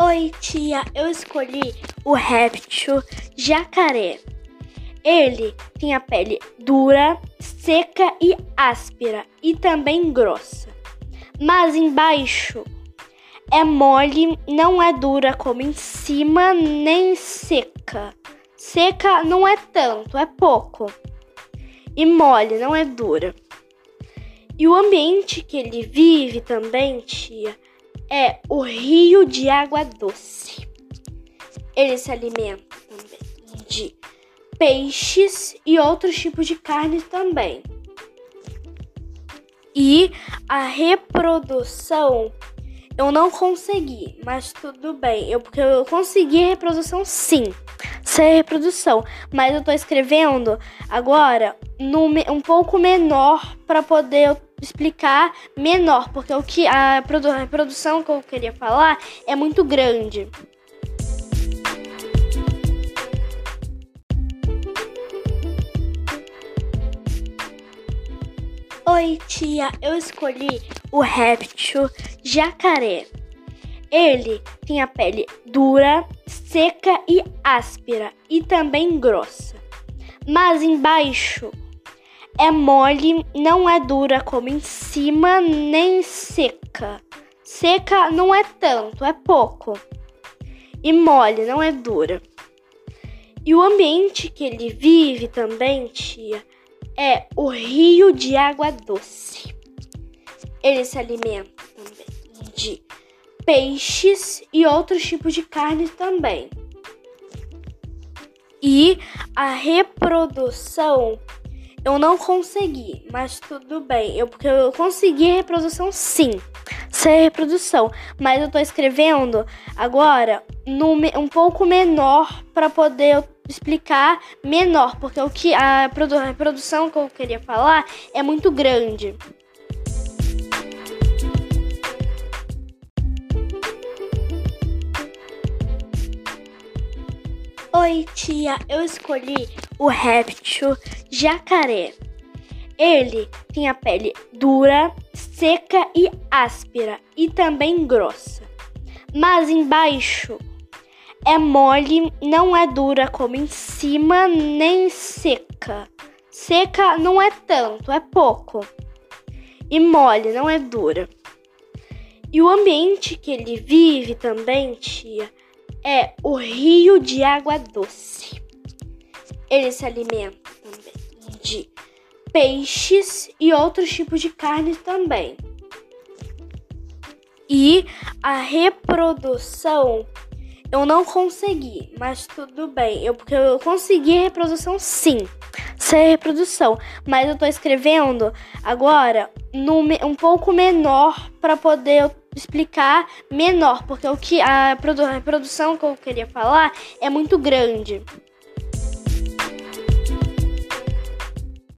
Oi, tia, eu escolhi o réptil jacaré. Ele tem a pele dura, seca e áspera e também grossa. Mas embaixo é mole, não é dura como em cima, nem seca. Seca não é tanto, é pouco. E mole, não é dura. E o ambiente que ele vive também, tia, é o rio de água doce. Ele se alimenta de peixes e outros tipos de carne também. E a reprodução eu não consegui, mas tudo bem. Eu porque eu consegui reprodução sim. Sem reprodução, mas eu tô escrevendo agora um pouco menor para poder explicar menor, porque o que a, produ a produção que eu queria falar é muito grande. Oi, tia, eu escolhi o réptil jacaré. Ele tem a pele dura, seca e áspera e também grossa. Mas embaixo é mole, não é dura como em cima, nem seca. Seca não é tanto, é pouco. E mole, não é dura. E o ambiente que ele vive também, tia, é o rio de água doce. Ele se alimenta também de peixes e outros tipos de carne também. E a reprodução eu não consegui, mas tudo bem. Eu porque eu consegui reprodução sim. Sem reprodução, mas eu tô escrevendo agora no, um pouco menor para poder explicar menor, porque o que a, produ a produção que eu queria falar é muito grande. Oi, tia, eu escolhi o réptil jacaré. Ele tem a pele dura, seca e áspera e também grossa. Mas embaixo é mole, não é dura como em cima, nem seca. Seca não é tanto, é pouco. E mole, não é dura. E o ambiente que ele vive também, tia, é o rio de água doce. Ele se alimenta de peixes e outros tipos de carne também. E a reprodução eu não consegui, mas tudo bem. Eu porque eu consegui reprodução sim. Sem reprodução, mas eu tô escrevendo agora no, um pouco menor para poder explicar menor, porque o que a, a produção que eu queria falar é muito grande.